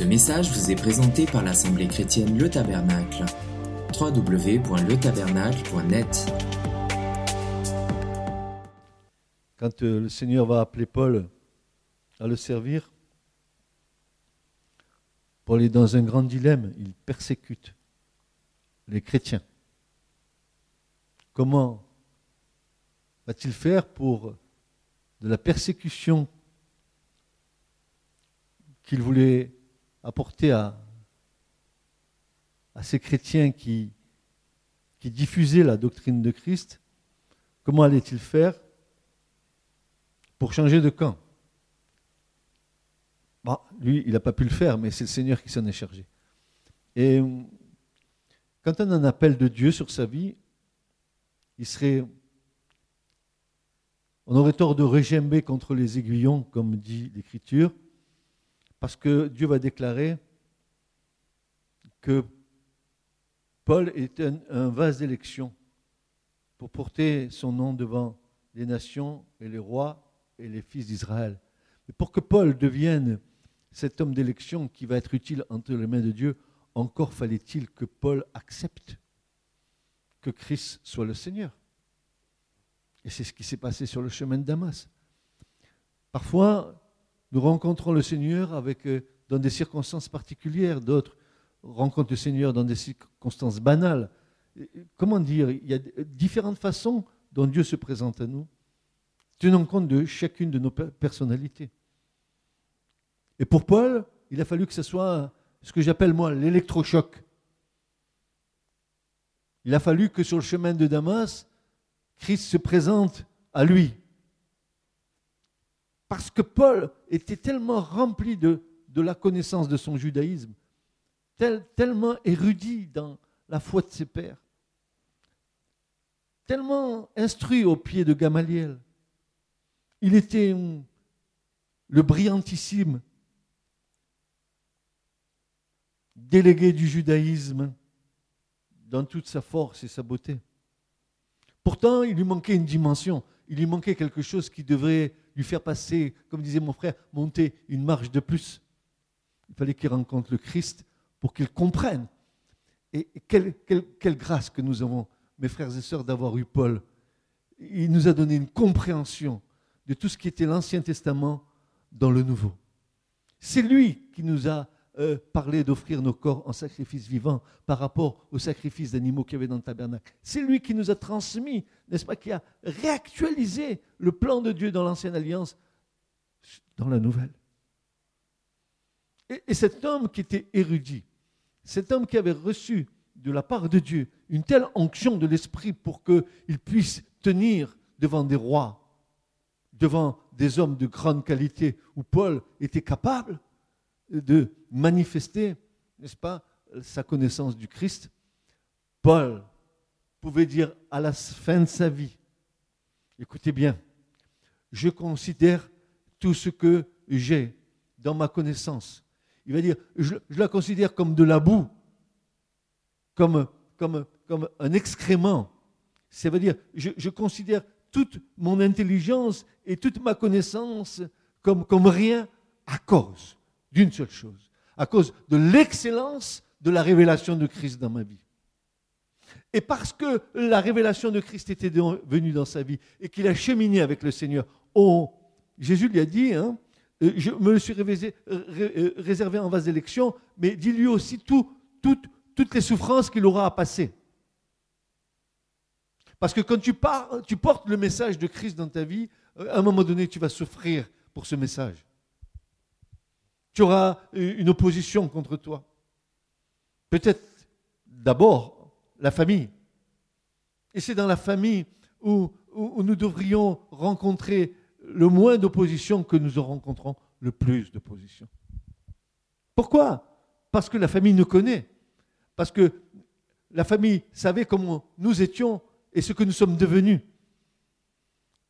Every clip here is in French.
Ce message vous est présenté par l'Assemblée chrétienne Le Tabernacle. www.letabernacle.net Quand euh, le Seigneur va appeler Paul à le servir, Paul est dans un grand dilemme. Il persécute les chrétiens. Comment va-t-il faire pour de la persécution qu'il voulait apporter à, ces chrétiens qui, diffusaient la doctrine de Christ, comment allait-il faire pour changer de camp? Lui, il n'a pas pu le faire, mais c'est le Seigneur qui s'en est chargé. Et quand on a un appel de Dieu sur sa vie, il serait. On aurait tort de régimber contre les aiguillons, comme dit l'Écriture, parce que Dieu va déclarer que Paul est un, vase d'élection pour porter son nom devant les nations et les rois et les fils d'Israël. Mais pour que Paul devienne cet homme d'élection qui va être utile entre les mains de Dieu, encore fallait-il que Paul accepte que Christ soit le Seigneur. Et c'est ce qui s'est passé sur le chemin de Damas. Parfois, nous rencontrons le Seigneur avec, euh, dans des circonstances particulières, d'autres rencontrent le Seigneur dans des circonstances banales. Comment dire Il y a différentes façons dont Dieu se présente à nous, tenant compte de chacune de nos personnalités. Et pour Paul, il a fallu que ce soit ce que j'appelle moi l'électrochoc. Il a fallu que sur le chemin de Damas, Christ se présente à lui. Parce que Paul était tellement rempli de, la connaissance de son judaïsme, tellement érudit dans la foi de ses pères, tellement instruit au pied de Gamaliel. Il était le brillantissime délégué du judaïsme dans toute sa force et sa beauté. Pourtant, il lui manquait une dimension, il lui manquait quelque chose qui devrait lui faire passer, comme disait mon frère, monter une marche de plus. Il fallait qu'il rencontre le Christ pour qu'il comprenne. Et quelle, quelle, grâce que nous avons, mes frères et sœurs, d'avoir eu Paul. Il nous a donné une compréhension de tout ce qui était l'Ancien Testament dans le Nouveau. C'est lui qui nous a euh, parler d'offrir nos corps en sacrifice vivant par rapport aux sacrifices d'animaux qu'il y avait dans le tabernacle. C'est lui qui nous a transmis, n'est-ce pas, qui a réactualisé le plan de Dieu dans l'ancienne alliance, dans la nouvelle. Et, et cet homme qui était érudit, cet homme qui avait reçu de la part de Dieu une telle onction de l'Esprit pour qu'il puisse tenir devant des rois, devant des hommes de grande qualité, où Paul était capable de manifester, n'est-ce pas, sa connaissance du Christ, Paul pouvait dire à la fin de sa vie, écoutez bien, je considère tout ce que j'ai dans ma connaissance. Il va dire, je, la considère comme de la boue, comme, comme, un excrément. Ça veut dire, je, je, considère toute mon intelligence et toute ma connaissance comme, comme rien à cause d'une seule chose, à cause de l'excellence de la révélation de Christ dans ma vie. Et parce que la révélation de Christ était venue dans sa vie et qu'il a cheminé avec le Seigneur, oh, Jésus lui a dit, hein, euh, je me suis réservé, euh, euh, réservé en vase d'élection, mais dis-lui aussi tout, toutes les souffrances qu'il aura à passer. Parce que quand tu, pars, tu portes le message de Christ dans ta vie, à un moment donné, tu vas souffrir pour ce message. Tu auras une opposition contre toi. Peut-être d'abord la famille. Et c'est dans la famille où, nous devrions rencontrer le moins d'opposition que nous en rencontrons le plus d'opposition. Pourquoi? Parce que la famille nous connaît. Parce que la famille savait comment nous étions et ce que nous sommes devenus.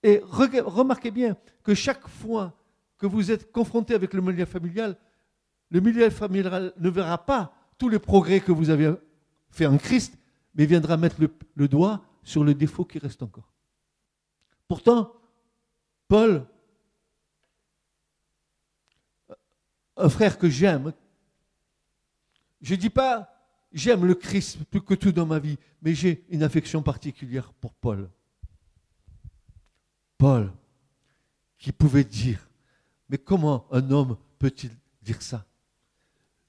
Et remarquez bien que chaque fois que vous êtes confronté avec le milieu familial, le milieu familial ne verra pas tous les progrès que vous avez fait en Christ, mais viendra mettre le, doigt sur le défaut qui reste encore. Pourtant, Paul, un frère que j'aime, Je ne dis pas j'aime le Christ plus que tout dans ma vie, mais j'ai une affection particulière pour Paul. Paul, qui pouvait dire, mais comment un homme peut-il dire ça?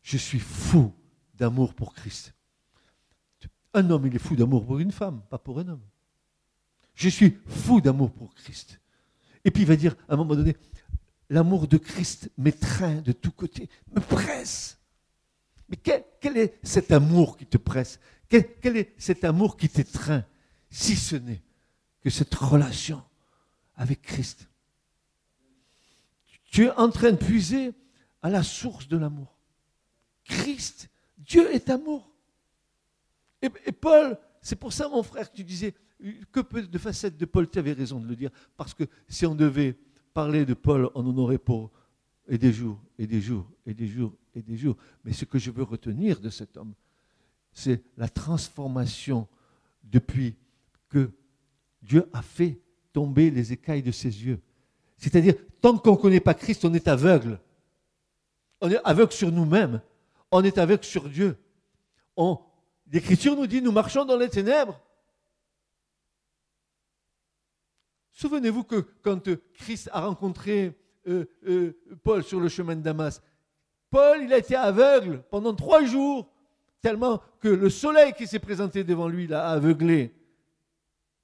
Je suis fou d'amour pour Christ. Un homme, il est fou d'amour pour une femme, pas pour un homme. Je suis fou d'amour pour Christ. Et puis il va dire à un moment donné, l'amour de Christ m'étreint de tous côtés, me presse. Mais quel, est cet amour qui te presse? Quel, est cet amour qui t'étreint? Si ce n'est que cette relation avec Christ. Tu es en train de puiser à la source de l'amour. Christ, Dieu est amour. Et, Paul, c'est pour ça, mon frère, que tu disais, que peu de facettes de Paul, tu avais raison de le dire, parce que si on devait parler de Paul, on en aurait pour et des jours, et des jours, et des jours, et des jours. Mais ce que je veux retenir de cet homme, c'est la transformation depuis que Dieu a fait tomber les écailles de ses yeux. C'est-à-dire, tant qu'on ne connaît pas Christ, on est aveugle. On est aveugle sur nous-mêmes. On est aveugle sur Dieu. L'Écriture nous dit, nous marchons dans les ténèbres. Souvenez-vous que quand Christ a rencontré euh, euh, Paul sur le chemin de Damas, Paul, il a été aveugle pendant trois jours, tellement que le soleil qui s'est présenté devant lui l'a aveuglé.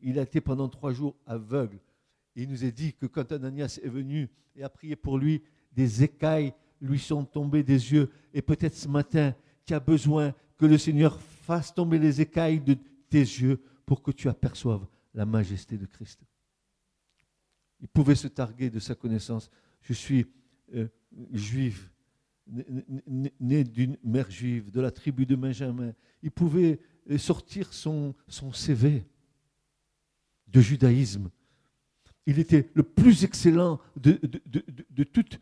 Il a été pendant trois jours aveugle. Il nous est dit que quand Ananias est venu et a prié pour lui, des écailles lui sont tombées des yeux. Et peut-être ce matin, tu as besoin que le Seigneur fasse tomber les écailles de tes yeux pour que tu aperçoives la majesté de Christ. Il pouvait se targuer de sa connaissance. Je suis euh, juif, né, d'une mère juive, de la tribu de Benjamin. Il pouvait euh, sortir son, son CV de judaïsme. Il était le plus excellent de, toute,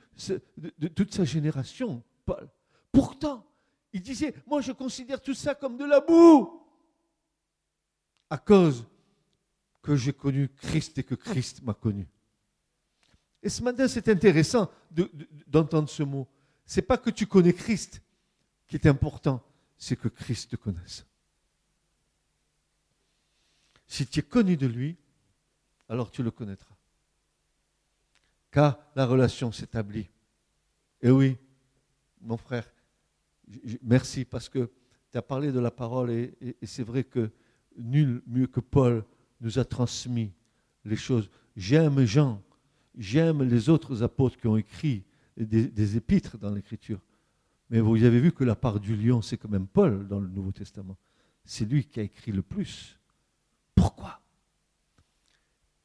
sa génération, Paul. Pourtant, il disait, moi je considère tout ça comme de la boue, à cause que j'ai connu Christ et que Christ m'a connu. Et ce matin, c'est intéressant d'entendre ce mot. Ce n'est pas que tu connais Christ qui est important, c'est que Christ te connaisse. Si tu es connu de lui, alors tu le connaîtras. Car la relation s'établit. Et oui, mon frère, merci parce que tu as parlé de la parole et, c'est vrai que nul mieux que Paul nous a transmis les choses. J'aime Jean J'aime les autres apôtres qui ont écrit des, épîtres dans l'Écriture. Mais vous avez vu que la part du lion, c'est quand même Paul dans le Nouveau Testament. C'est lui qui a écrit le plus. Pourquoi?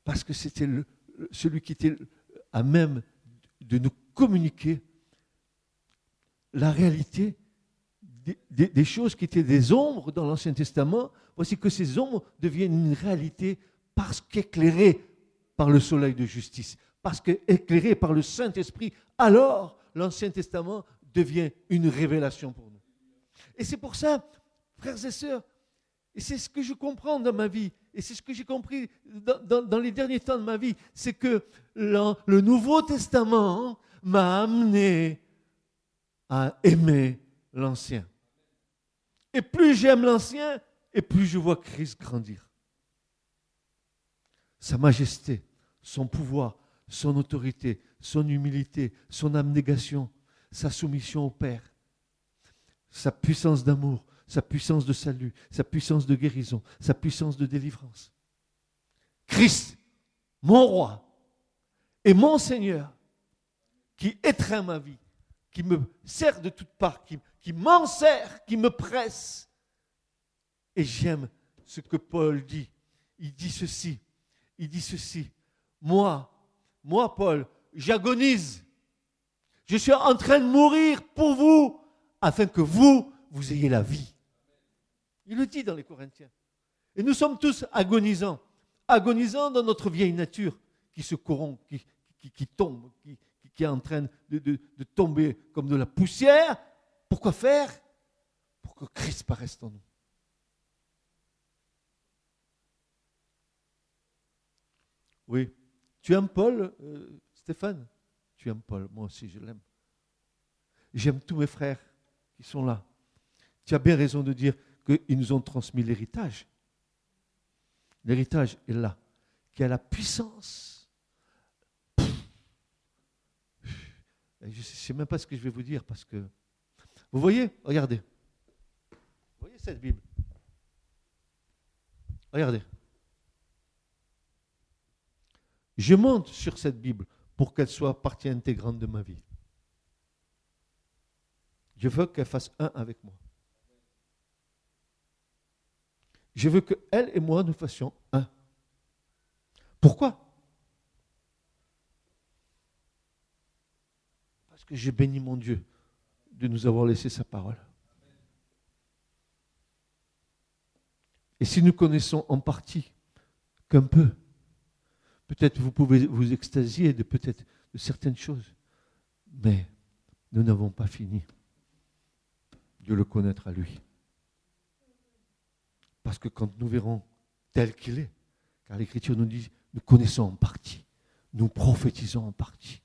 Parce que c'était celui qui était à même de nous communiquer la réalité des, choses qui étaient des ombres dans l'Ancien Testament. Voici que ces ombres deviennent une réalité parce qu'éclairées par le soleil de justice, parce qu'éclairé par le Saint-Esprit, alors l'Ancien Testament devient une révélation pour nous. Et c'est pour ça, frères et sœurs, et c'est ce que je comprends dans ma vie, et c'est ce que j'ai compris dans, les derniers temps de ma vie, c'est que le Nouveau Testament m'a amené à aimer l'Ancien. Et plus j'aime l'Ancien, et plus je vois Christ grandir. Sa majesté, son pouvoir, son autorité, son humilité, son abnégation, sa soumission au Père, sa puissance d'amour, sa puissance de salut, sa puissance de guérison, sa puissance de délivrance. Christ, mon roi et mon Seigneur, qui étreint ma vie, qui me sert de toutes parts, qui, qui m'en sert, qui me presse. Et j'aime ce que Paul dit. Il dit ceci, il dit ceci. Moi, moi, Paul, j'agonise. Je suis en train de mourir pour vous, afin que vous, vous ayez la vie. Il le dit dans les Corinthiens. Et nous sommes tous agonisants, agonisants dans notre vieille nature qui se corrompt, qui, tombe, qui, est en train de, tomber comme de la poussière. Pourquoi faire? Pour que Christ paraisse en nous. Oui, tu aimes Paul, euh, Stéphane? Tu aimes Paul, moi aussi je l'aime. J'aime tous mes frères qui sont là. tu as bien raison de dire qu'ils nous ont transmis l'héritage. L'héritage est là, qui a la puissance. Je ne sais même pas ce que je vais vous dire parce que... Vous voyez Regardez. Vous voyez cette Bible? Regardez. Je monte sur cette Bible pour qu'elle soit partie intégrante de ma vie. Je veux qu'elle fasse un avec moi. Je veux que elle et moi nous fassions un. Pourquoi? Parce que j'ai béni mon Dieu de nous avoir laissé sa parole. Et si nous connaissons en partie qu'un peu, peut-être vous pouvez vous extasier de peut-être de certaines choses, mais nous n'avons pas fini de le connaître à lui. Parce que quand nous verrons tel qu'il est, car l'Écriture nous dit, nous connaissons en partie, nous prophétisons en partie.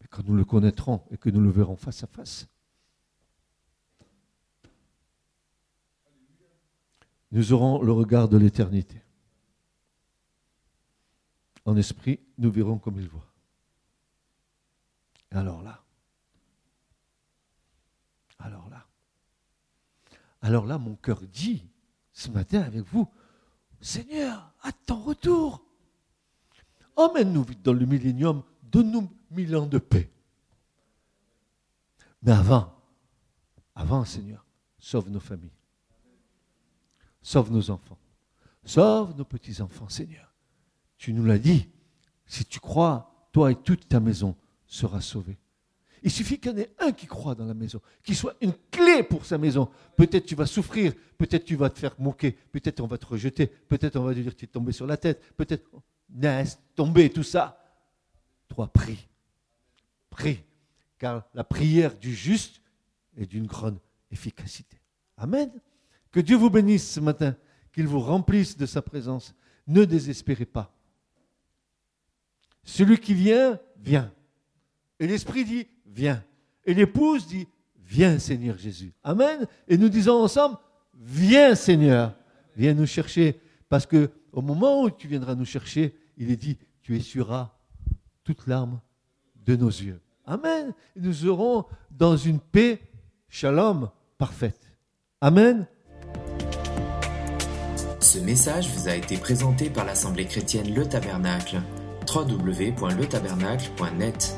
Mais quand nous le connaîtrons et que nous le verrons face à face, nous aurons le regard de l'éternité. En esprit, nous verrons comme il voit. Alors là, alors là, alors là, mon cœur dit, ce matin avec vous, Seigneur, à ton retour, emmène-nous vite dans le millénium, donne-nous mille ans de paix. Mais avant, avant, Seigneur, sauve nos familles. Sauve nos enfants. Sauve nos petits-enfants, Seigneur. Tu nous l'as dit. Si tu crois, toi et toute ta maison sera sauvée. Il suffit qu'il y en ait un qui croit dans la maison, qui soit une clé pour sa maison. Peut-être tu vas souffrir, peut-être tu vas te faire moquer, peut-être on va te rejeter, peut-être on va te dire tu es tombé sur la tête, peut-être laisse tomber tout ça. Toi, prie. Prie. Car la prière du juste est d'une grande efficacité. Amen. Que Dieu vous bénisse ce matin, qu'il vous remplisse de sa présence. Ne désespérez pas. Celui qui vient, vient. Et l'Esprit dit, viens. Et l'épouse dit, viens Seigneur Jésus. Amen. Et nous disons ensemble, viens Seigneur, viens nous chercher. Parce que au moment où tu viendras nous chercher, il est dit, tu essuieras toute larme de nos yeux. Amen. Et nous serons dans une paix, shalom, parfaite. Amen. Ce message vous a été présenté par l'Assemblée chrétienne Le Tabernacle. www.letabernacle.net